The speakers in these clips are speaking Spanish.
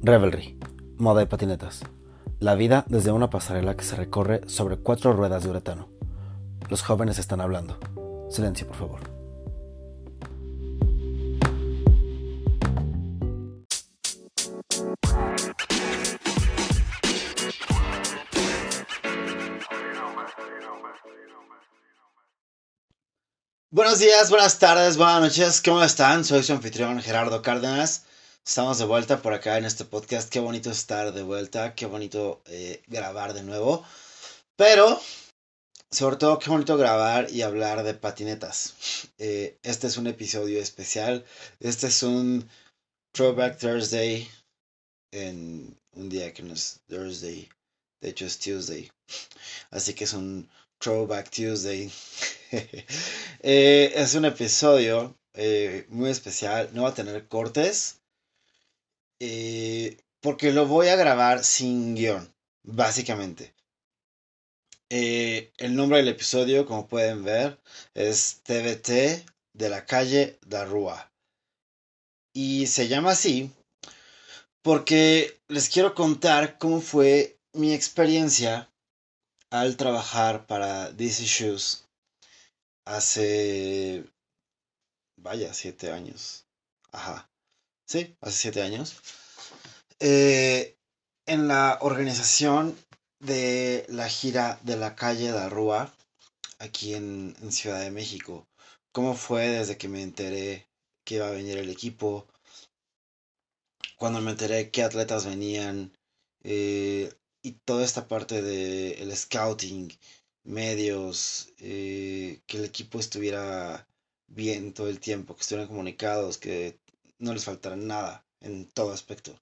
Revelry, moda y patinetas. La vida desde una pasarela que se recorre sobre cuatro ruedas de uretano. Los jóvenes están hablando. Silencio, por favor. Buenos días, buenas tardes, buenas noches, ¿cómo están? Soy su anfitrión Gerardo Cárdenas. Estamos de vuelta por acá en este podcast. Qué bonito estar de vuelta, qué bonito eh, grabar de nuevo. Pero, sobre todo, qué bonito grabar y hablar de patinetas. Eh, este es un episodio especial. Este es un Throwback Thursday en un día que no es Thursday. De hecho, es Tuesday. Así que es un Throwback Tuesday. Eh, es un episodio muy especial. No va a tener cortes eh, porque lo voy a grabar sin guion, básicamente. Eh, el nombre del episodio, como pueden ver, es TBT de la calle Darrúa. Y se llama así porque les quiero contar cómo fue mi experiencia al trabajar para DC Shoes hace, vaya, siete años. Ajá. Sí, hace siete años. Eh, en la organización de la gira de la calle de Rúa, aquí en, Ciudad de México. ¿Cómo fue desde que me enteré que iba a venir el equipo? Cuando me enteré qué atletas venían. Eh, y toda esta parte del scouting, medios, eh, que el equipo estuviera bien todo el tiempo, que estuvieran comunicados, que no les faltará nada en todo aspecto.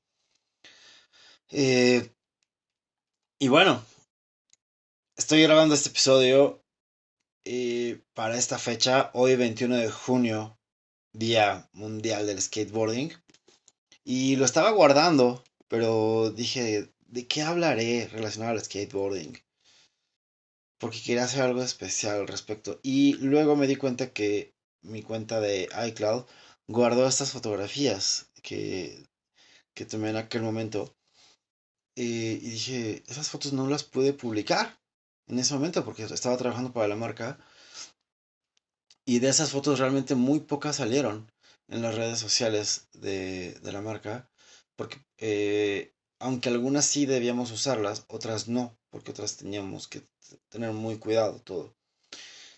Eh, y bueno, estoy grabando este episodio eh, para esta fecha, hoy 21 de junio, Día Mundial del Skateboarding. Y lo estaba guardando, pero dije, ¿de qué hablaré relacionado al skateboarding? Porque quería hacer algo especial al respecto. Y luego me di cuenta que mi cuenta de iCloud guardó estas fotografías que, que tomé en aquel momento. Eh, y dije, esas fotos no las pude publicar en ese momento porque estaba trabajando para la marca. Y de esas fotos realmente muy pocas salieron en las redes sociales de, de la marca. Porque eh, aunque algunas sí debíamos usarlas, otras no, porque otras teníamos que tener muy cuidado todo.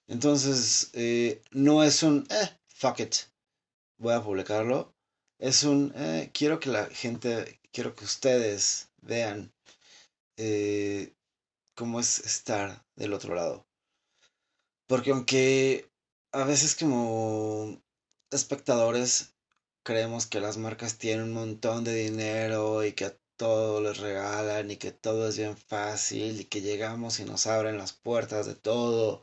Entonces, eh, no es un, eh, fuck it, voy a publicarlo. Es un, eh, quiero que la gente, quiero que ustedes vean eh, cómo es estar del otro lado. Porque aunque a veces como espectadores creemos que las marcas tienen un montón de dinero y que a todo les regalan y que todo es bien fácil y que llegamos y nos abren las puertas de todo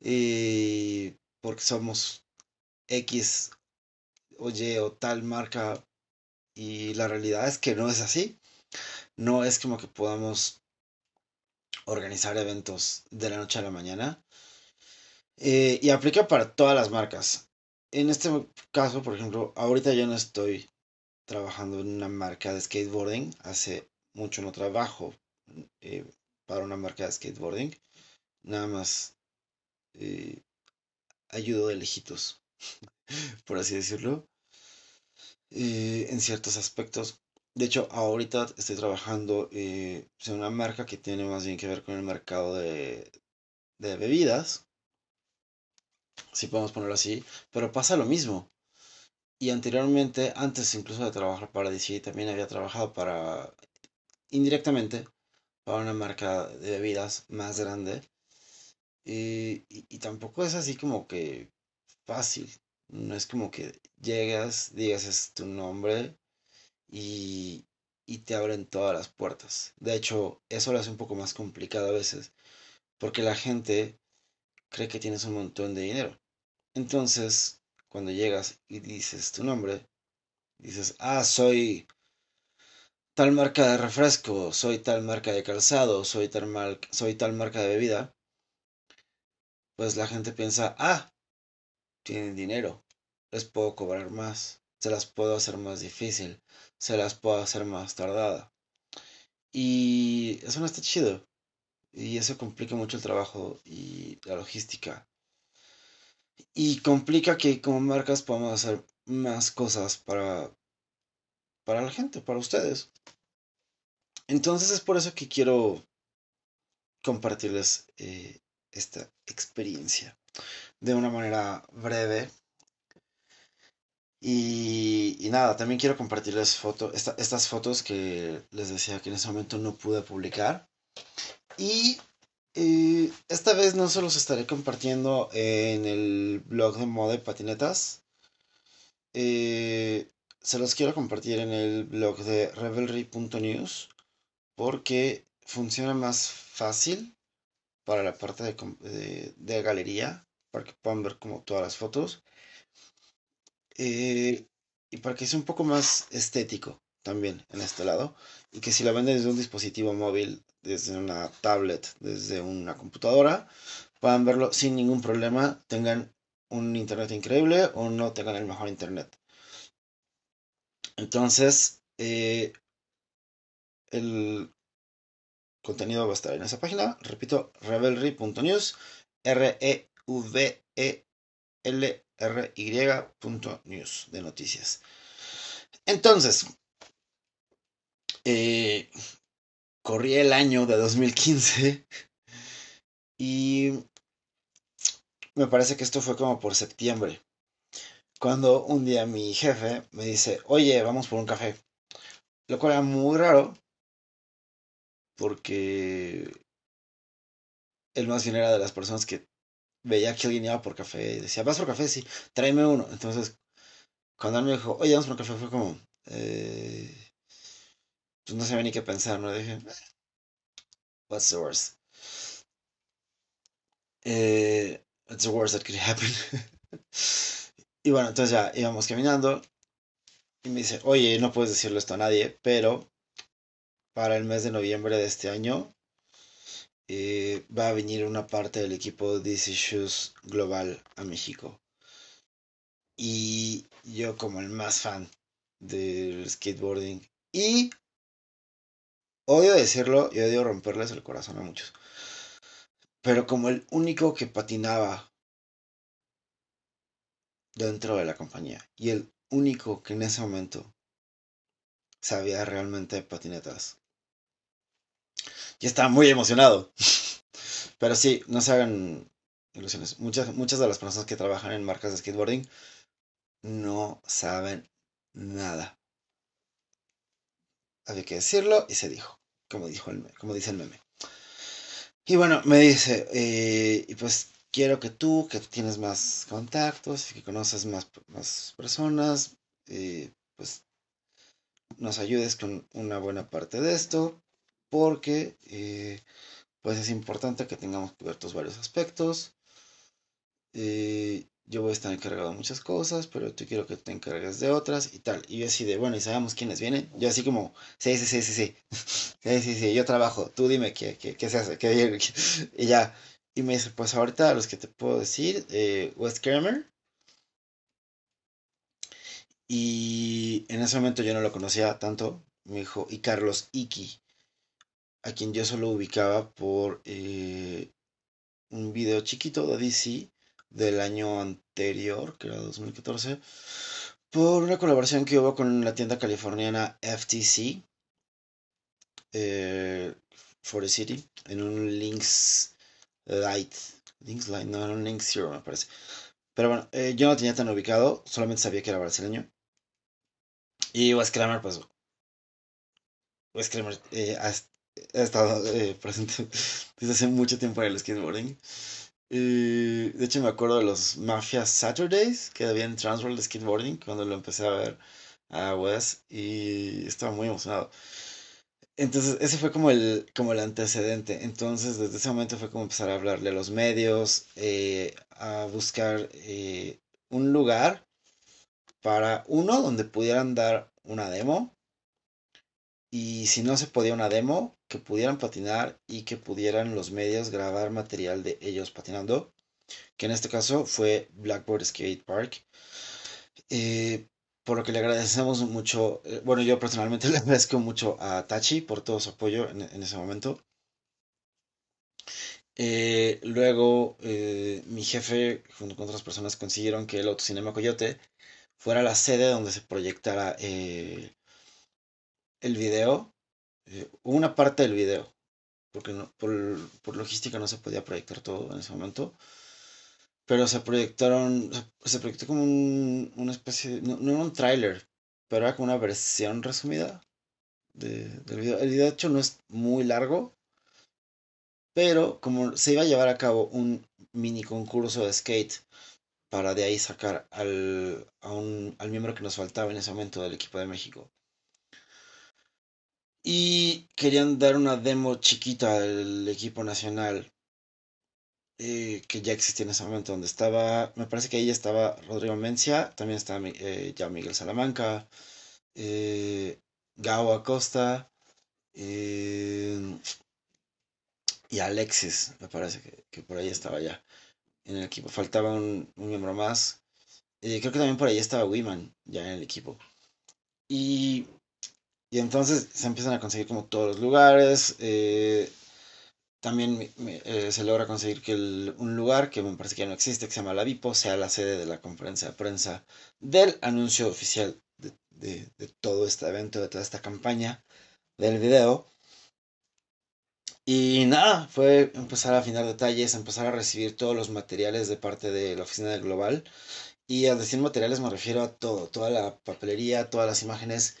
y porque somos X oye, o tal marca. Y la realidad es que no es así. No es como que podamos organizar eventos de la noche a la mañana. Eh, y aplica para todas las marcas. En este caso, por ejemplo, ahorita yo no estoy trabajando en una marca de skateboarding. Hace mucho no trabajo eh, para una marca de skateboarding. Nada más eh, ayudo de lejitos. Por así decirlo, eh, en ciertos aspectos. De hecho, ahorita estoy trabajando eh, en una marca que tiene más bien que ver con el mercado de, de bebidas, si podemos ponerlo así, pero pasa lo mismo. Y anteriormente, antes incluso de trabajar para DC, también había trabajado para, indirectamente, para una marca de bebidas más grande. y, y tampoco es así como que fácil. No es como que llegas, digas es tu nombre y, y te abren todas las puertas. De hecho, eso lo hace un poco más complicado a veces, porque la gente cree que tienes un montón de dinero. Entonces, cuando llegas y dices tu nombre, dices, ah, soy tal marca de refresco, soy tal marca de calzado, soy tal, soy tal marca de bebida, pues la gente piensa, ah, tienen dinero, les puedo cobrar más. se las puedo hacer más difícil, se las puedo hacer más tardada. Y eso no está chido. Y eso complica mucho el trabajo y la logística. Y complica que como marcas podamos hacer más cosas para, para la gente, para ustedes. Entonces es por eso que quiero compartirles eh, esta experiencia de una manera breve. Y, nada, también quiero compartirles foto, estas fotos que les decía que en ese momento no pude publicar. Y eh, esta vez no se los estaré compartiendo en el blog de moda y patinetas. Eh, se los quiero compartir en el blog de revelry.news porque funciona más fácil para la parte de, galería, para que puedan ver como todas las fotos. Eh, y para que sea un poco más estético también en este lado. Y que si la venden desde un dispositivo móvil, desde una tablet, desde una computadora, puedan verlo sin ningún problema, tengan un internet increíble o no tengan el mejor internet. Entonces, eh, el contenido va a estar en esa página. Repito, revelry.news, R-E-V-E-L-R-Y.news de noticias. Entonces, eh, corrí el año de 2015 y me parece que esto fue como por septiembre. Cuando un día mi jefe me dice, oye, vamos por un café. Lo cual era muy raro porque él más bien era de las personas que veía que alguien iba por café y decía, ¿vas por café? Sí, tráeme uno. Entonces, cuando él me dijo, oye, vamos por café, fue como, eh, pues no sabía ni qué pensar, ¿no? Dije, what's the worst? Eh, what's the worst that could happen? y bueno, entonces ya íbamos caminando y me dice, oye, no puedes decirle esto a nadie, pero para el mes de noviembre de este año eh, va a venir una parte del equipo DC Shoes Global a México. Y yo como el más fan del skateboarding y odio decirlo y odio romperles el corazón a muchos. Pero como el único que patinaba dentro de la compañía y el único que en ese momento sabía realmente patinetas y estaba muy emocionado. Pero sí, no se hagan ilusiones. Muchas, muchas de las personas que trabajan en marcas de skateboarding no saben nada. Había que decirlo y se dijo, como, dijo el, como dice el meme. Y bueno, me dice, eh, y pues quiero que tú, que tienes más contactos que conoces más, más personas, eh, pues nos ayudes con una buena parte de esto porque eh, pues es importante que tengamos cubiertos varios aspectos. Eh, yo voy a estar encargado de muchas cosas, pero tú quiero que te encargues de otras y tal. Y yo así de, bueno, y sabemos quiénes vienen. Yo así como, sí, sí, sí, sí, sí. sí, sí, sí, yo trabajo. Tú dime qué, qué, se hace. Qué, y ya. Y me dice, pues ahorita los que te puedo decir, eh, Wes Kramer. Y en ese momento yo no lo conocía tanto. Me dijo, y Carlos Iki a quien yo solo ubicaba por eh, un video chiquito de DC del año anterior, que era 2014, por una colaboración que hubo con la tienda californiana FTC, eh, for the City, en un Links Light. Links Light, no, era un Links Zero, me parece. Pero bueno, eh, yo no tenía tan ubicado, solamente sabía que era brasileño. Y Wes Kramer, pues. Wes Kramer, eh, he estado eh, presente desde hace mucho tiempo en el skateboarding. de hecho, me acuerdo de los Mafia Saturdays que había en Transworld Skateboarding cuando lo empecé a ver a Wes y estaba muy emocionado. Entonces, ese fue como el, como el antecedente. Entonces, desde ese momento fue como empezar a hablarle a los medios, eh, a buscar eh, un lugar para uno donde pudieran dar una demo y si no se podía una demo, que pudieran patinar y que pudieran los medios grabar material de ellos patinando, que en este caso fue Blackboard Skate Park. Eh, por lo que le agradecemos mucho, eh, bueno, yo personalmente le agradezco mucho a Tachi por todo su apoyo en, ese momento. Eh, luego, mi jefe, junto con otras personas, consiguieron que el Autocinema Coyote fuera la sede donde se proyectara el video, una parte del video, porque no, por, por logística no se podía proyectar todo en ese momento pero se proyectaron, se proyectó como un, una especie, no, no era un tráiler, pero era como una versión resumida de, del video. El video de hecho no es muy largo, pero como se iba a llevar a cabo un mini concurso de skate para de ahí sacar al, a un, al miembro que nos faltaba en ese momento del equipo de México. Y querían dar una demo chiquita del equipo nacional eh, que ya existía en ese momento, donde estaba, me parece que ahí estaba Rodrigo Mencia, también estaba eh, ya Miguel Salamanca, eh, Gao Acosta y Alexis, me parece que, por ahí estaba ya en el equipo. Faltaba un, miembro más. creo que también por ahí estaba Wiman ya en el equipo. Y, y entonces se empiezan a conseguir como todos los lugares también eh, se logra conseguir que un lugar que me parece que ya no existe, que se llama la Vipo, sea la sede de la conferencia de prensa del anuncio oficial de, todo este evento, de toda esta campaña del video. Y nada, fue empezar a afinar detalles, empezar a recibir todos los materiales de parte de la oficina del Global. Y al decir materiales me refiero a todo, toda la papelería, todas las imágenes,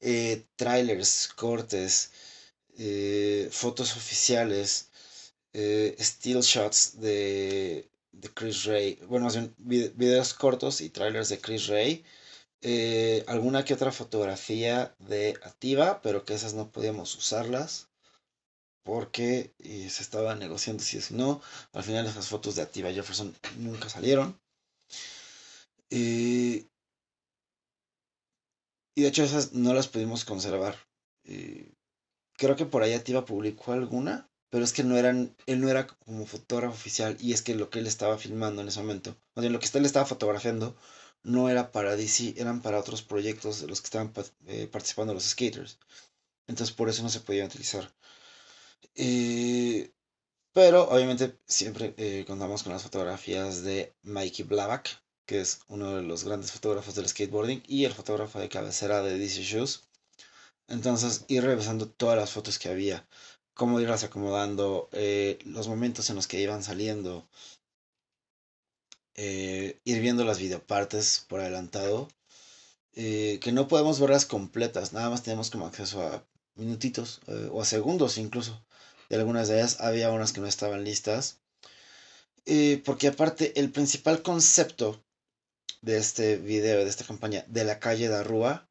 eh, trailers, cortes, eh, fotos oficiales, eh, still shots de, de, Chris Ray, bueno, videos cortos y trailers de Chris Ray, eh, alguna que otra fotografía de Activa, pero que esas no podíamos usarlas porque se estaba negociando si es no. Al final esas fotos de Activa Jefferson nunca salieron. Y de hecho esas no las pudimos conservar creo que por ahí Ativa publicó alguna, pero es que no eran, él no era como fotógrafo oficial y es que lo que él estaba filmando en ese momento, más bien lo que él estaba fotografiando no era para DC, eran para otros proyectos de los que estaban eh, participando los skaters. Entonces por eso no se podía utilizar. Eh, pero obviamente siempre eh, contamos con las fotografías de Mikey Blavack, que es uno de los grandes fotógrafos del skateboarding y el fotógrafo de cabecera de DC Shoes. Entonces, ir revisando todas las fotos que había, cómo irlas acomodando, eh, los momentos en los que iban saliendo, eh, ir viendo las videopartes por adelantado, eh, que no podemos verlas completas, nada más tenemos como acceso a minutitos o a segundos incluso. De algunas de ellas había unas que no estaban listas. porque aparte, el principal concepto de este video, de esta campaña, de la calle de Arrua,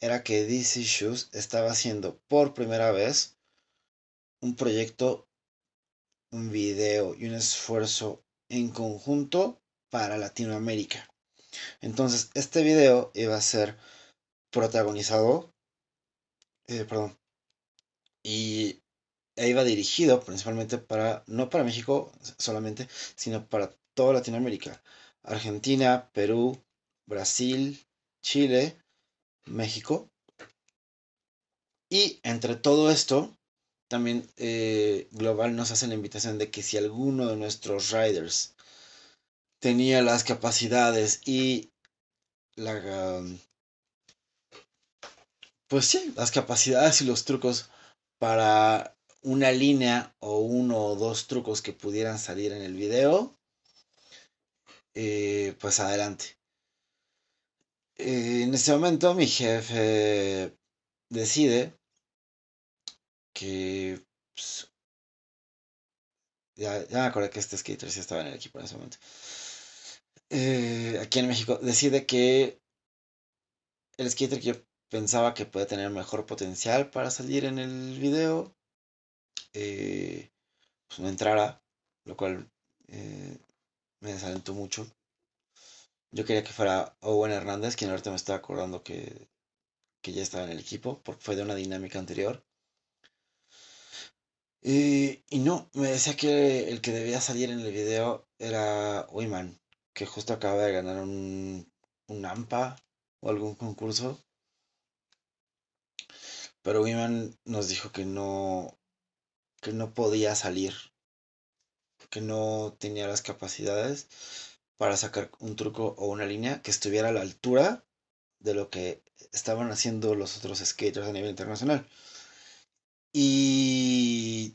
era que DC Shoes estaba haciendo por primera vez un proyecto, un video y un esfuerzo en conjunto para Latinoamérica. Entonces, este video iba a ser protagonizado, eh, perdón, y e iba dirigido principalmente para, no para México solamente, sino para toda Latinoamérica. Argentina, Perú, Brasil, Chile, México. Y entre todo esto, también eh, Global nos hace la invitación de que si alguno de nuestros riders tenía las capacidades y la... Um, pues sí, las capacidades y los trucos para una línea o uno o dos trucos que pudieran salir en el video, eh, pues adelante. Eh, en ese momento mi jefe decide que pues, ya, ya, me acordé que este skater sí estaba en el equipo en ese momento. Eh, aquí en México decide que el skater que yo pensaba que puede tener mejor potencial para salir en el video, eh, pues no entrara, lo cual me desalentó mucho. Yo quería que fuera Owen Hernández, quien ahorita me está acordando que, ya estaba en el equipo, porque fue de una dinámica anterior. Y, no, me decía que el que debía salir en el video era Uyman, que justo acaba de ganar un, un AMPA o algún concurso. Pero Wiman nos dijo que no, que no podía salir, que no tenía las capacidades para sacar un truco o una línea que estuviera a la altura de lo que estaban haciendo los otros skaters a nivel internacional. Y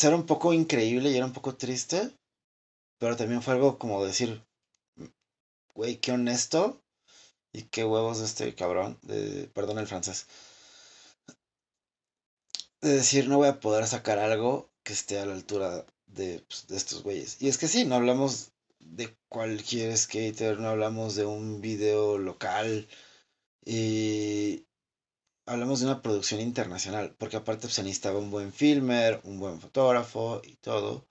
era un poco increíble y era un poco triste, pero también fue algo como decir, güey, qué honesto y qué huevos de este cabrón, de, perdón el francés, de decir, no voy a poder sacar algo que esté a la altura de, pues, de estos güeyes. Y es que sí, no hablamos de cualquier skater, no hablamos de un video local, y hablamos de una producción internacional, porque aparte pues, se necesitaba un buen filmer, un buen fotógrafo y todo.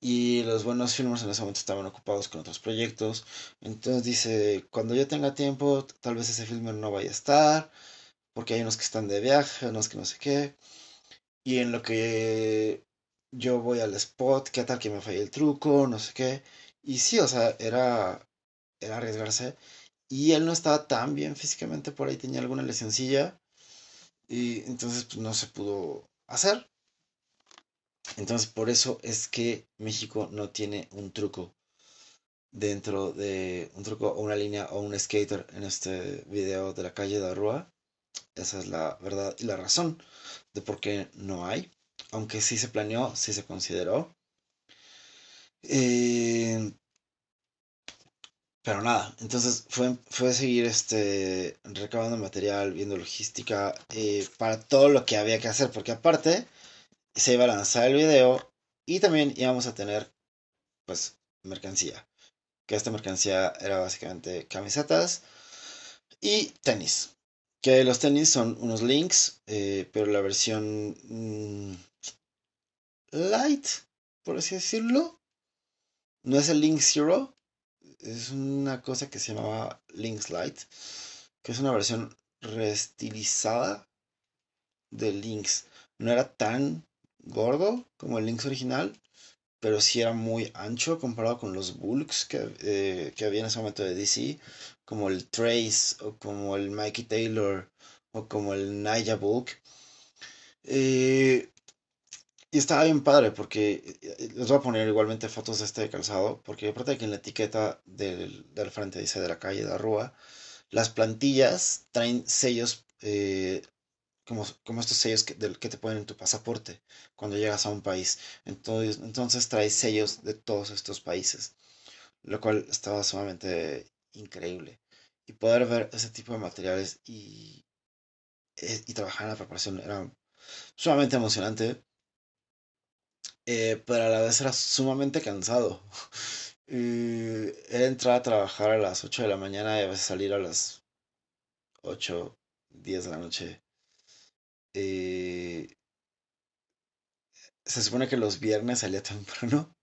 Y los buenos filmers en ese momento estaban ocupados con otros proyectos. Entonces dice, cuando yo tenga tiempo, tal vez ese filmer no vaya a estar, porque hay unos que están de viaje, unos que no sé qué. Y en lo que yo voy al spot, qué tal que me falle el truco, no sé qué. Y sí, o sea, era, era arriesgarse. Y él no estaba tan bien físicamente, por ahí tenía alguna lesioncilla. Y entonces pues, no se pudo hacer. Entonces por eso es que México no tiene un truco dentro de un truco o una línea o un skater en este video de la calle de Arrua. Esa es la verdad y la razón de por qué no hay. Aunque sí se planeó, sí se consideró. Eh, pero nada, entonces fue, fue seguir este, recabando material, viendo logística, eh, para todo lo que había que hacer, porque aparte se iba a lanzar el video y también íbamos a tener, pues, mercancía. Que esta mercancía era básicamente camisetas y tenis. Que los tenis son unos links, eh, pero la versión mm, light, por así decirlo. No es el Link Zero, es una cosa que se llamaba Links Light, que es una versión reestilizada de Links. No era tan gordo como el Links original, pero sí era muy ancho comparado con los bulks que, eh, que había en ese momento de DC, como el Trace o como el Mikey Taylor o como el Naya Bulk. Eh, y estaba bien padre porque eh, les voy a poner igualmente fotos de este calzado, porque aparte de que en la etiqueta del, del frente dice de la calle de Arrua, las plantillas traen sellos eh, como, como, estos sellos que, del, que te ponen en tu pasaporte cuando llegas a un país. Entonces, entonces trae sellos de todos estos países, lo cual estaba sumamente increíble. Y poder ver ese tipo de materiales y, eh, y trabajar en la preparación era sumamente emocionante eh, pero a la vez era sumamente cansado. Y era entrar a trabajar a las 8 de la mañana y a veces salir a las 8, 10 de la noche. Eh, se supone que los viernes salía temprano,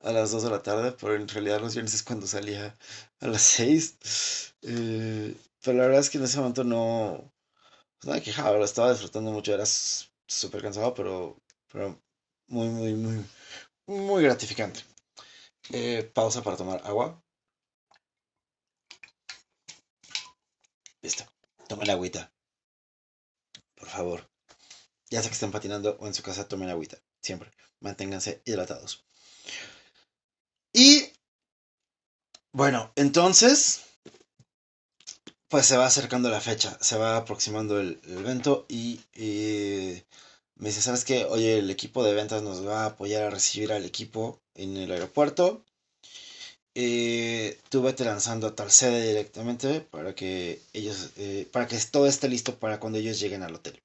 a las 2 de la tarde, pero en realidad los viernes es cuando salía a las 6. Eh, pero la verdad es que en ese momento no, pues no me quejaba, lo estaba disfrutando mucho, era súper cansado, pero, pero muy, muy, muy, muy gratificante. Eh, pausa para tomar agua. Listo. Tomen la agüita. Por favor. Ya sé que están patinando o en su casa, tomen agüita. Siempre. Manténganse hidratados. Y bueno, entonces, pues se va acercando la fecha, se va aproximando el, evento y eh, me dice, ¿sabes qué? Oye, el equipo de ventas nos va a apoyar a recibir al equipo en el aeropuerto. Eh, tú vete lanzando a tal sede directamente para que ellos, eh, para que todo esté listo para cuando ellos lleguen al hotel.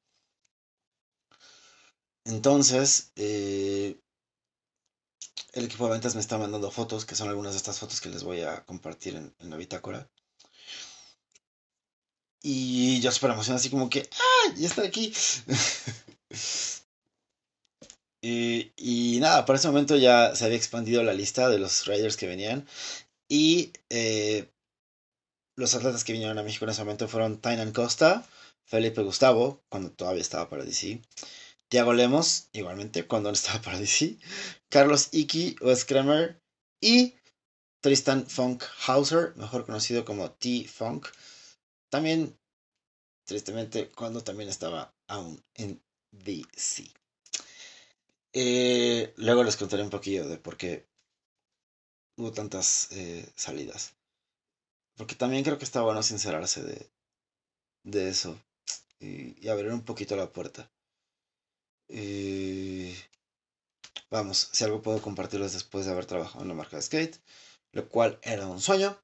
Entonces, eh, el equipo de ventas me está mandando fotos, que son algunas de estas fotos que les voy a compartir en, en la bitácora. Y yo súper emocionado, así como que, ¡ah! Ya está aquí. y, nada, por ese momento ya se había expandido la lista de los riders que venían. Y eh, los atletas que vinieron a México en ese momento fueron Tainan Costa, Felipe Gustavo, cuando todavía estaba para DC. Tiago Lemos, igualmente, cuando no estaba para DC. Carlos Iki, Wes Kramer y Tristan Funk Hauser, mejor conocido como T-Funk. También, tristemente, cuando también estaba aún en DC. Eh, luego les contaré un poquillo de por qué hubo tantas eh, salidas. Porque también creo que está bueno sincerarse de, de eso y, abrir un poquito la puerta. Y vamos, si algo puedo compartirles después de haber trabajado en la marca de skate, lo cual era un sueño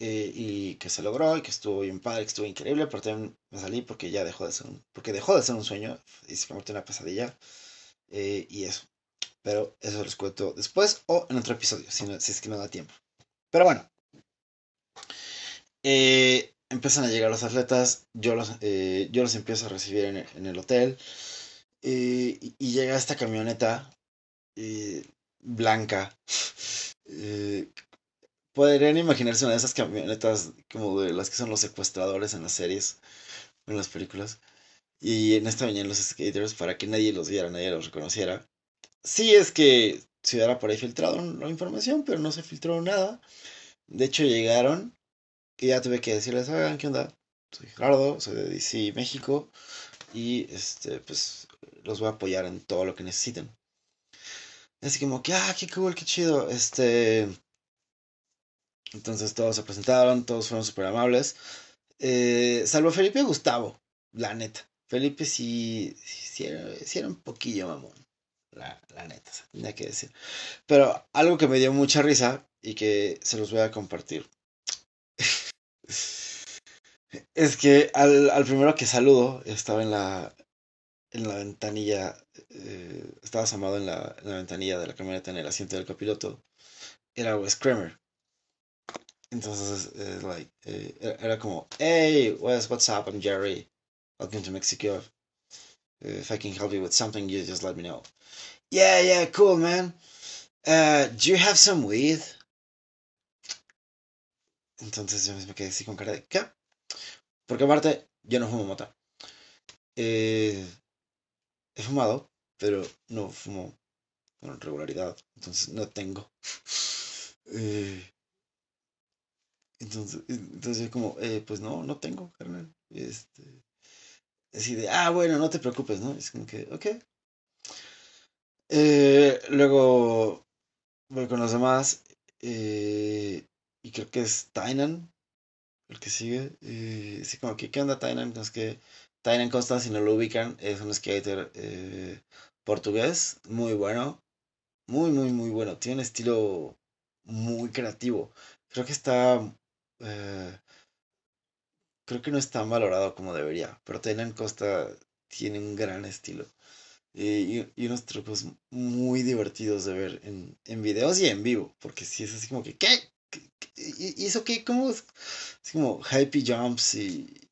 eh, y que se logró y que estuvo bien padre, que estuvo increíble, pero también me salí porque ya dejó de ser un, porque dejó de ser un sueño y se convirtió en una pesadilla eh, y eso. Pero eso les cuento después o en otro episodio, si, es que no da tiempo. Pero bueno. Eh, empiezan a llegar los atletas, yo los, eh, yo los empiezo a recibir en, el hotel eh, y, llega esta camioneta eh, blanca. Podrían imaginarse una de esas camionetas como de las que son los secuestradores en las series, en las películas. Y en esta venían los skaters para que nadie los viera, nadie los reconociera. Sí es que se hubiera por ahí filtrado la información, pero no se filtró nada. De hecho llegaron que ya tuve que decirles, oigan, ¿qué onda? Soy Gerardo, soy de DC México y este, pues los voy a apoyar en todo lo que necesiten. Así como que, ah, qué cool, qué chido. Este. Entonces todos se presentaron, todos fueron súper amables. Eh, salvo Felipe y Gustavo, la neta. Felipe sí, sí, era, un poquillo mamón. La, la neta, tenía que decir. Pero algo que me dio mucha risa y que se los voy a compartir. Es que al, al, primero que saludo estaba en la, en la ventanilla, eh, estaba asomado en la, la, ventanilla de la camioneta en el asiento del copiloto. Era Wes Kramer. Entonces, eh, like, eh, era como, hey, Wes, what's up? I'm Jerry. Welcome to Mexico. If I can help you with something, you just let me know. Yeah, yeah, cool, man. Uh, do you have some weed? Entonces yo me quedé así con cara de, ¿qué? Porque aparte, yo no fumo mota. Eh, he fumado, pero no fumo con regularidad. Entonces no tengo. Eh, entonces, entonces como, eh, pues no, no tengo, carnal. Este, así de, ah, bueno, no te preocupes, ¿no? Es como que, ok. luego voy con los demás. y creo que es Tainan el que sigue. Así como que, ¿qué onda Tainan? Es que Tainan Costa, si no lo ubican, es un skater eh, portugués, muy bueno. Muy, muy, muy bueno. Tiene un estilo muy creativo. Creo que está... Eh, creo que no está valorado como debería. Pero Tainan Costa tiene un gran estilo. Y, y, unos trucos muy divertidos de ver en, en videos y en vivo. Porque si es así como que, ¿qué? ¿Y eso qué? ¿Cómo? Es como happy jumps y,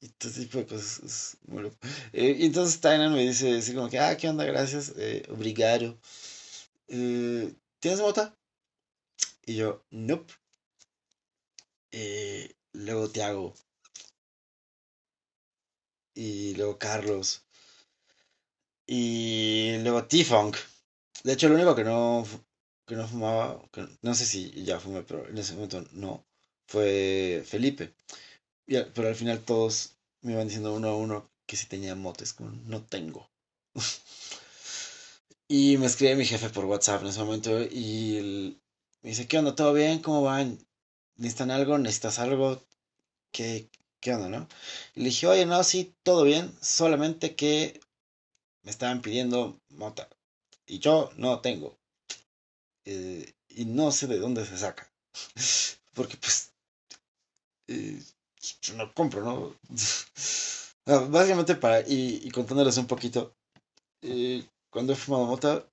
y todo tipo de cosas. Eh, y entonces Tainan me dice así como que, ah, ¿qué onda? Gracias, eh, obrigado. Eh, ¿Tienes mota? Y yo, nope. Eh, luego Tiago. Y luego Carlos. Y luego T-Funk. De hecho, lo único que no que no fumaba, no sé si ya fumé, pero en ese momento no, fue Felipe. Pero al final todos me iban diciendo uno a uno que si tenía motes, como no tengo. y me escribe mi jefe por WhatsApp en ese momento y me dice, ¿qué onda? ¿Todo bien? ¿Cómo van? ¿Necesitan algo? ¿Necesitas algo? ¿Qué, qué onda, no? Y le dije, oye, no, sí, todo bien, solamente que me estaban pidiendo mota. Y yo no tengo. Eh, y no sé de dónde se saca. Porque pues eh, no compro, ¿no? Básicamente para, y, contándoles un poquito, eh, cuando he fumado mota,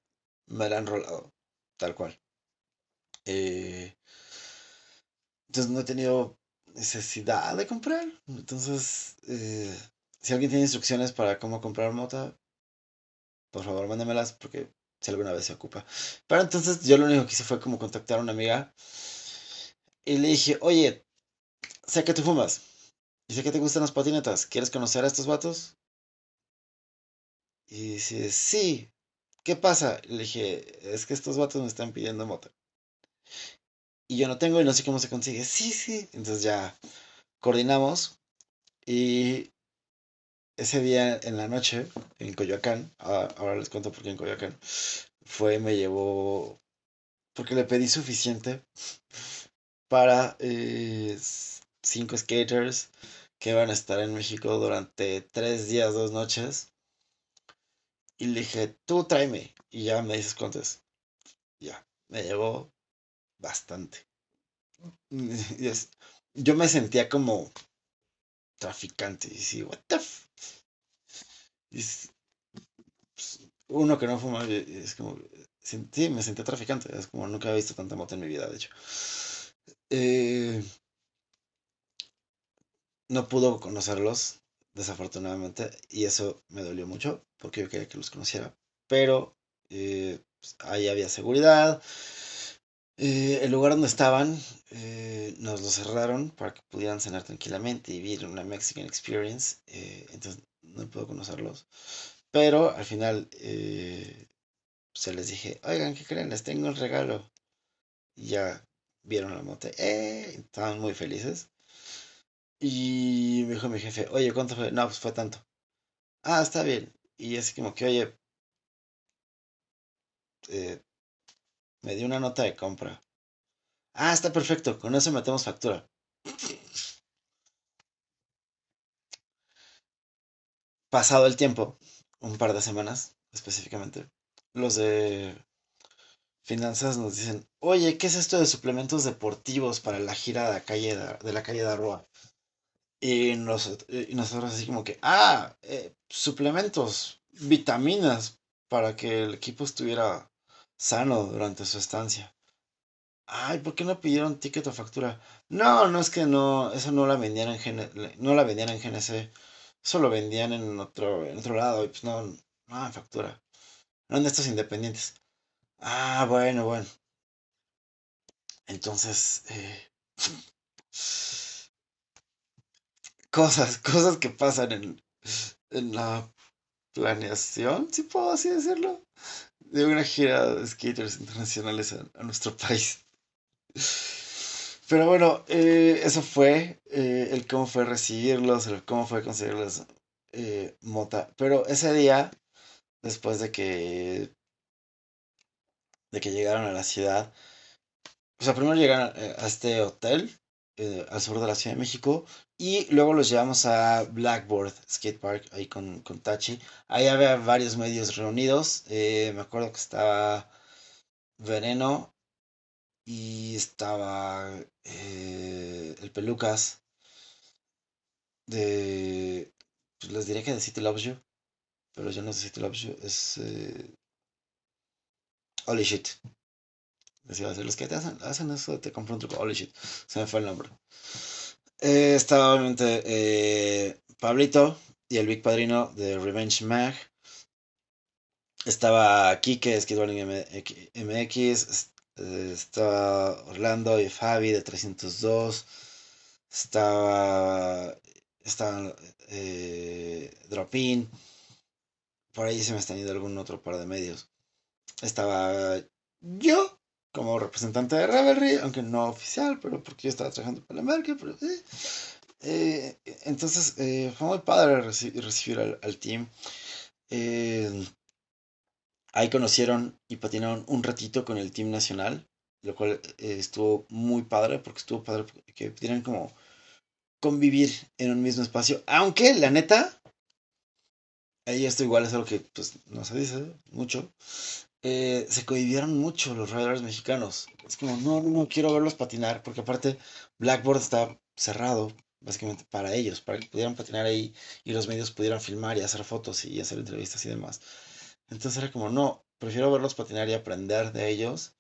me la han rolado, tal cual. entonces no he tenido necesidad de comprar. Entonces, si alguien tiene instrucciones para cómo comprar mota, por favor, mándamelas porque si alguna vez se ocupa. Pero entonces yo lo único que hice fue como contactar a una amiga y le dije, oye, sé que tú fumas y sé que te gustan las patinetas, ¿quieres conocer a estos vatos? Y dice, sí, ¿qué pasa? le dije, es que estos vatos me están pidiendo moto. Y yo no tengo y no sé cómo se consigue. Sí, sí. Entonces ya coordinamos y ese día en la noche, en Coyoacán, ahora les cuento por qué en Coyoacán, fue, me llevó, porque le pedí suficiente para eh, cinco skaters que van a estar en México durante tres días, dos noches. Y le dije, tú tráeme. Y ya me dices cuántos. Ya, me llevó bastante. Yo me sentía como traficante. Y sí, what the pues, uno que no fuma, es como, sí, me sentía traficante. Es como nunca he visto tanta moto en mi vida, de hecho. Eh, no pudo conocerlos, desafortunadamente, y eso me dolió mucho, porque yo quería que los conociera. Pero eh, pues, ahí había seguridad. Eh, el lugar donde estaban eh, nos lo cerraron para que pudieran cenar tranquilamente y vivir una Mexican Experience. entonces no puedo conocerlos. Pero al final se les dije, oigan, ¿qué creen? Les tengo el regalo. Y ya vieron la moto. estaban muy felices. Y me dijo mi jefe, oye, ¿cuánto fue? No, pues fue tanto. Ah, está bien. Y así como que, oye, eh, me dio una nota de compra. Ah, está perfecto, con eso metemos factura. Pasado el tiempo, un par de semanas específicamente, los de finanzas nos dicen, oye, ¿qué es esto de suplementos deportivos para la gira de la calle de, la calle de Arroa? Y, nosotros así como que, ah, eh, suplementos, vitaminas para que el equipo estuviera sano durante su estancia. Ay, ¿por qué no pidieron ticket o factura? No, no es que no, eso no la vendían en no la vendían en GNC, eso lo vendían en otro, en otro lado y pues no, no factura. No en estos independientes. Ah, bueno, bueno. Entonces, eh, cosas, cosas que pasan en, en la planeación, si puedo así decirlo, de una gira de skaters internacionales a, nuestro país. Pero bueno, eh, eso fue eh, el cómo fue recibirlos, el cómo fue conseguirlos eh, mota. Pero ese día, después de que de que llegaron a la ciudad, o sea, primero llegaron a este hotel eh, al sur de la Ciudad de México. Y luego los llevamos a Blackboard Skate Park, ahí con, con Tachi. Ahí había varios medios reunidos. Eh, me acuerdo que estaba Veneno y estaba eh, el Pelucas de... Pues les diré que de City Loves You, pero yo no sé City Loves You, es... Holy shit. Decía, los que te hacen, hacen eso, te compro un truco. Holy shit, se me fue el nombre. Eh, estaba obviamente eh, Pablito y el Big Padrino de Revenge Mag. Estaba Kike, Skateboarding MX. Eh, estaba Orlando y Fabi de 302. Estaba. Estaba Dropin. Por ahí se me están yendo algún otro par de medios. Estaba yo como representante de Revelry, aunque no oficial, pero porque yo estaba trabajando para la marca, pero sí. Eh, entonces eh, fue muy padre recibir al, team. Eh, ahí conocieron y patinaron un ratito con el team nacional, lo cual estuvo muy padre, porque estuvo padre que pudieran como convivir en un mismo espacio, aunque la neta, ahí esto igual es algo que pues no se dice mucho, eh, se cohibieron mucho los riders mexicanos. Es como, no, no, quiero verlos patinar, porque aparte Blackboard está cerrado, básicamente para ellos, para que pudieran patinar ahí y los medios pudieran filmar y hacer fotos y hacer entrevistas y demás. Entonces era como, no, prefiero verlos patinar y aprender de ellos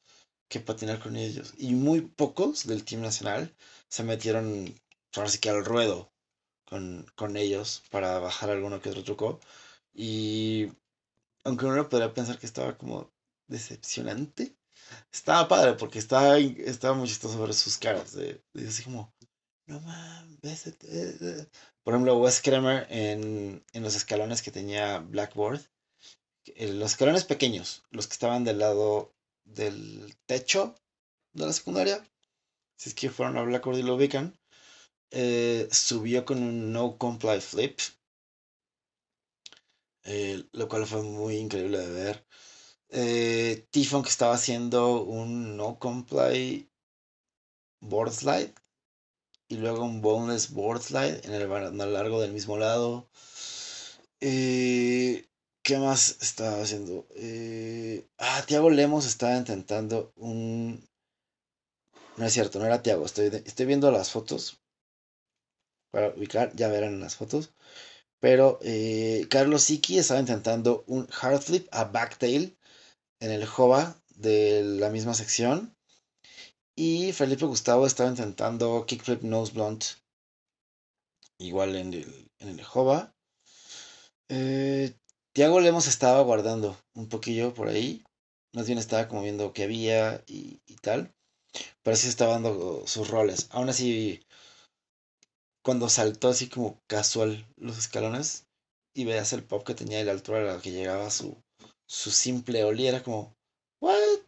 que patinar con ellos. Y muy pocos del team nacional se metieron, ahora sí que al ruedo con, con ellos para bajar alguno que otro truco. Y aunque uno podría pensar que estaba como decepcionante. Estaba padre porque estaba, estaba muy chistoso ver sus caras. De, así como, no mames. Eh, eh". Por ejemplo, Wes Kramer en, en los escalones que tenía Blackboard. Los escalones pequeños, los que estaban del lado del techo de la secundaria. Si es que fueron a Blackboard y lo ubican. Eh, subió con un no comply flip. Eh, lo cual fue muy increíble de ver. Eh, que estaba haciendo un no comply board slide y luego un boneless board slide en el largo del mismo lado. Eh, ¿Qué más estaba haciendo? Eh, ah, Tiago Lemos estaba intentando un... No es cierto, no era Tiago. Estoy, estoy viendo las fotos. Para ubicar, ya verán las fotos. Pero eh, Carlos Siki estaba intentando un hard flip a backtail en el Jova de la misma sección. Y Felipe Gustavo estaba intentando kickflip nose blunt. Igual en el, en el Jova. Eh, Tiago Lemos estaba guardando un poquillo por ahí. Más bien estaba como viendo qué había y, tal. Pero sí estaba dando sus roles. Aún así, cuando saltó así como casual los escalones y veas el pop que tenía y la altura a la que llegaba su, su simple oli, era como, ¿what?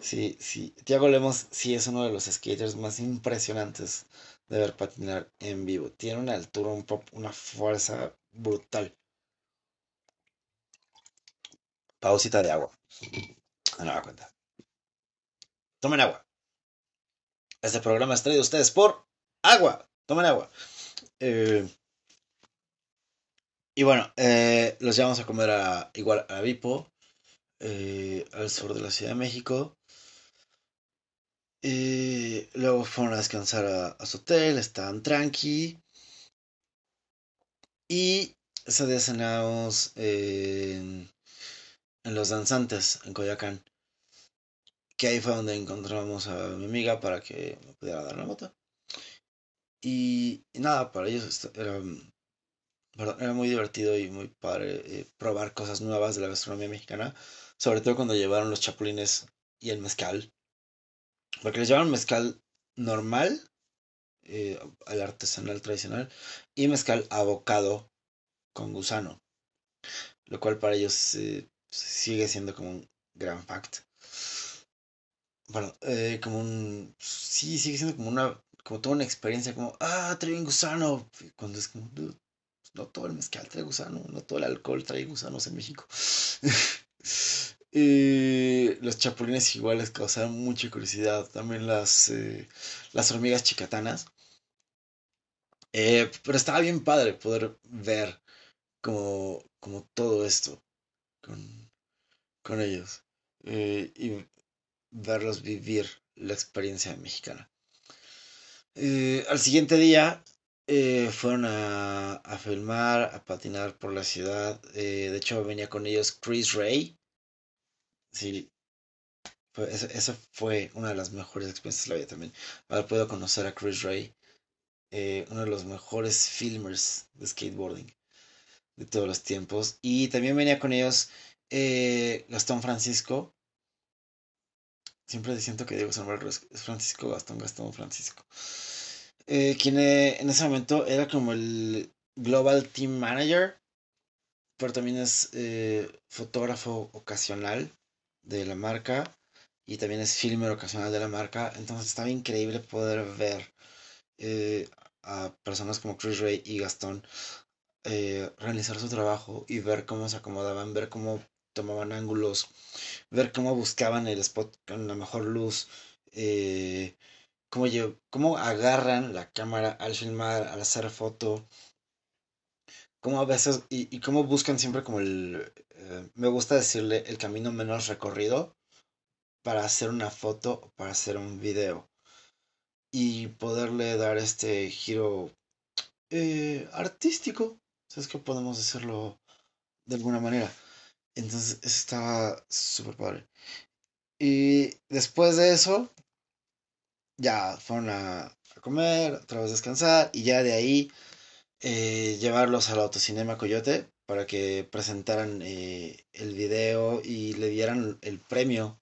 Sí, sí. Tiago Lemos sí es uno de los skaters más impresionantes de ver patinar en vivo. Tiene una altura, un pop, una fuerza brutal. Pausita de agua. No me da cuenta. Tomen agua. Este programa es traído a ustedes por agua. Tomen agua. Eh, y bueno, eh, los llevamos a comer a, igual a Vipo, eh, al sur de la Ciudad de México. Y luego fueron a descansar a, su hotel, estaban tranqui. Y ese día cenamos en, en Los Danzantes, en Coyacán. Que ahí fue donde encontramos a mi amiga para que me pudiera dar la moto. Y, nada, para ellos era, era muy divertido y muy padre eh, probar cosas nuevas de la gastronomía mexicana. Sobre todo cuando llevaron los chapulines y el mezcal. Porque les llevaron mezcal normal, eh, al artesanal tradicional, y mezcal abocado con gusano. Lo cual para ellos eh, sigue siendo como un gran fact. Bueno, eh, como un. Sí, sigue siendo como una. Como toda una experiencia, como, ah, trae un gusano. Cuando es como, no todo el mezcal trae gusano, no todo el alcohol trae gusanos en México. Y los chapulines iguales causaron mucha curiosidad. También las, eh, las hormigas chicatanas. Eh, pero estaba bien padre poder ver como, como todo esto con, con ellos. Eh, y verlos vivir la experiencia mexicana. al siguiente día fueron a, a, filmar, a patinar por la ciudad. de hecho, venía con ellos Chris Ray, Sí, esa fue una de las mejores experiencias de la vida también. Haber podido conocer a Chris Ray, eh, uno de los mejores filmers de skateboarding de todos los tiempos. Y también venía con ellos eh, Gastón Francisco. Siempre siento que digo su nombre es Francisco Gastón, Gastón Francisco. Eh, quien en ese momento era como el Global Team Manager, pero también es fotógrafo ocasional de la marca y también es filmer ocasional de la marca. Entonces estaba increíble poder ver eh, a personas como Chris Ray y Gastón eh, realizar su trabajo y ver cómo se acomodaban, ver cómo tomaban ángulos, ver cómo buscaban el spot con la mejor luz, eh, cómo, cómo agarran la cámara al filmar, al hacer foto, cómo a veces y, y cómo buscan siempre como el, eh, me gusta decirle el camino menos recorrido para hacer una foto o para hacer un video y poderle dar este giro eh, artístico, es que podemos decirlo de alguna manera. Entonces, eso estaba súper padre. Y después de eso, ya fueron a, comer, otra vez descansar y ya de ahí eh, llevarlos al autocinema Coyote para que presentaran eh, el video y le dieran el premio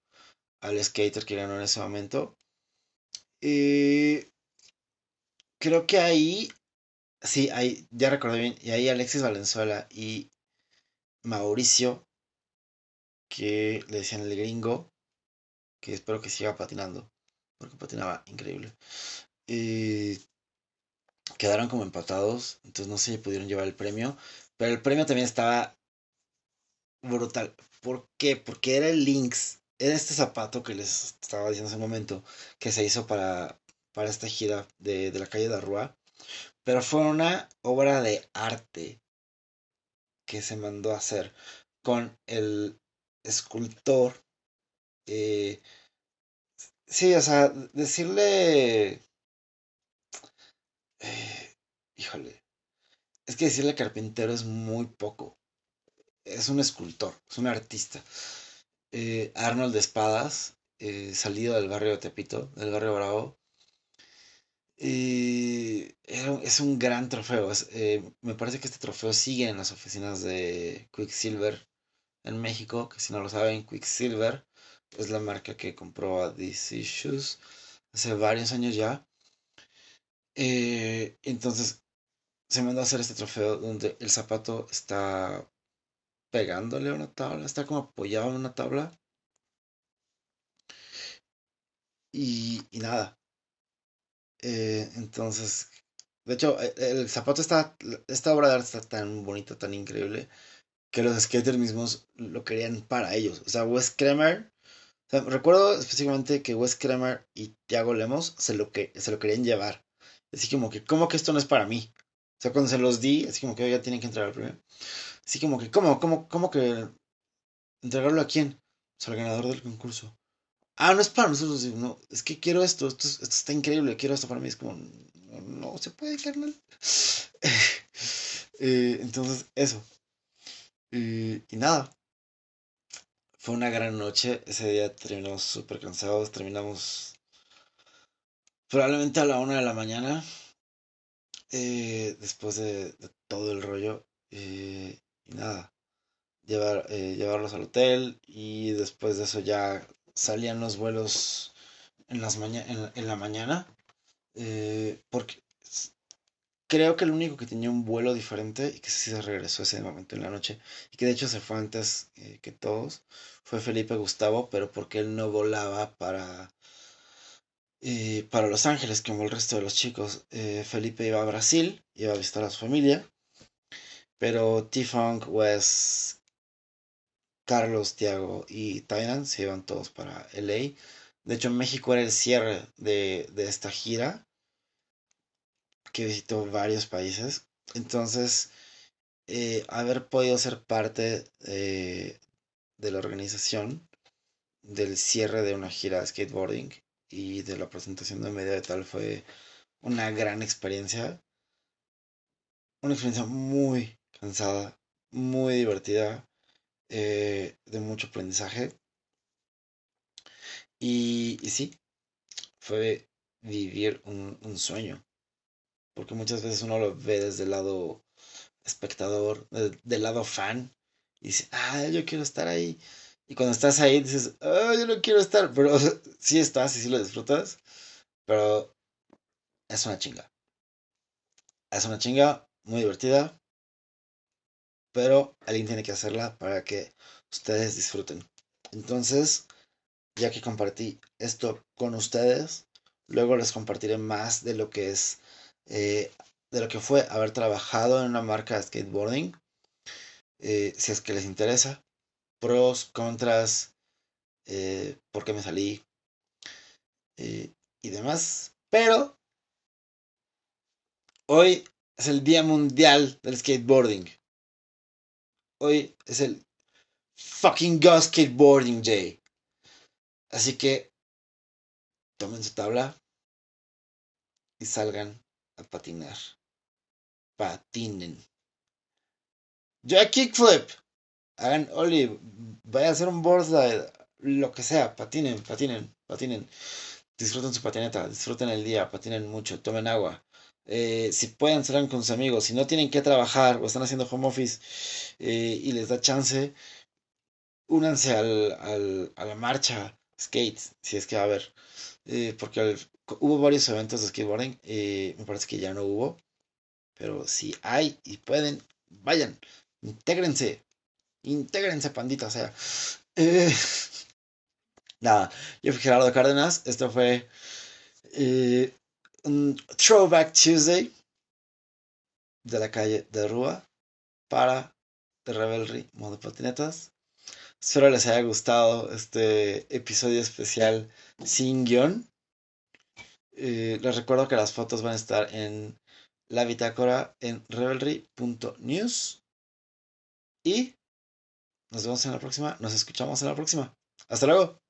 al skater que ganó en ese momento. Eh, creo que ahí, sí, ahí, ya recordé bien, y ahí Alexis Valenzuela y Mauricio, que le decían el gringo, que espero que siga patinando, porque patinaba increíble. Y quedaron como empatados, entonces no si pudieron llevar el premio, pero el premio también estaba brutal. ¿Por qué? Porque era el Lynx, era este zapato que les estaba diciendo hace un momento, que se hizo para, para esta gira de, de la calle de Arrua, pero fue una obra de arte que se mandó a hacer con el escultor. Eh, sí, o sea, decirle... Eh, híjole. Es que decirle carpintero es muy poco. Es un escultor, es un artista. Eh, Arnold de Espadas, eh, salido del barrio Tepito, del barrio Bravo. Y es un gran trofeo. Me parece que este trofeo sigue en las oficinas de Quicksilver en México, que si no lo saben, Quicksilver es la marca que compró a DC Shoes hace varios años ya. entonces se mandó a hacer este trofeo donde el zapato está pegándole a una tabla, está como apoyado en una tabla. Y, nada. Eh, entonces, de hecho, e, el, zapato está, esta obra de arte está tan bonita, tan increíble, que los skaters mismos lo querían para ellos. O sea, Wes Recuerdo específicamente que Wes Kramer y Thiago Lemos se lo, que, se lo querían llevar. Así como que, ¿cómo que esto no es para mí? O sea, cuando se los di, así como que ya tienen que entrar al premio. Así como que, ¿cómo? ¿Cómo, cómo que entregarlo a quién? Pues al ganador del concurso. Ah, no es para nosotros, no, es que quiero esto, esto, esto está increíble, quiero esto para mí. Es como, no, se puede, carnal. eh, entonces, eso. y nada. Fue una gran noche. Ese día terminamos súper cansados. Terminamos probablemente a la una de la mañana. Eh, después de, todo el rollo. Eh, y nada, llevar, eh, llevarlos al hotel y después de eso ya salían los vuelos en, las en, la mañana. Porque creo que el único que tenía un vuelo diferente y que sí se regresó ese momento en la noche y que de hecho se fue antes que todos fue Felipe Gustavo, pero porque él no volaba para, para Los Ángeles como el resto de los chicos. Felipe iba a Brasil, iba a visitar a su familia pero T-Funk, Wes, Carlos, Tiago y Tainan se iban todos para LA. De hecho, México era el cierre de, esta gira que visitó varios países. Entonces, eh, haber podido ser parte de la organización del cierre de una gira de skateboarding y de la presentación de medio de tal fue una gran experiencia. Una experiencia muy, cansada, muy divertida, eh, de mucho aprendizaje. Y, y sí, fue vivir un, sueño. Porque muchas veces uno lo ve desde el lado espectador, del lado fan, y dice, ah, yo quiero estar ahí. Y cuando estás ahí dices, ah, yo no quiero estar, pero sí estás y sí lo disfrutas, pero es una chinga. Es una chinga muy divertida, pero alguien tiene que hacerla para que ustedes disfruten. Entonces, ya que compartí esto con ustedes, luego les compartiré más de lo que es, eh, de lo que fue haber trabajado en una marca de skateboarding, eh, si es que les interesa, pros, contras, eh, por qué me salí y demás. Pero hoy es el Día Mundial del Skateboarding. Hoy es el fucking Go Skateboarding Day. Así que tomen su tabla y salgan a patinar. Patinen. Ya kickflip. Hagan Oli. Vaya a hacer un board Lo que sea. Patinen, patinen, patinen. Disfruten su patineta. Disfruten el día. Patinen mucho. Tomen agua. Eh, si pueden, salgan con sus amigos. Si no tienen que trabajar o están haciendo home office eh, y les da chance, únanse al, a la marcha skate, si es que va a haber. Eh, porque hubo varios eventos de skateboarding. me parece que ya no hubo. Pero si hay y pueden, vayan. Intégrense. Intégrense, pandita. O sea. Nada, yo fui Gerardo Cárdenas. Esto fue eh, un Throwback Tuesday de la calle de Rúa para The Revelry Modo Patinetas. Espero les haya gustado este episodio especial sin guion. Eh, les recuerdo que las fotos van a estar en la bitácora en revelry.news. Y nos vemos en la próxima. Nos escuchamos en la próxima. Hasta luego.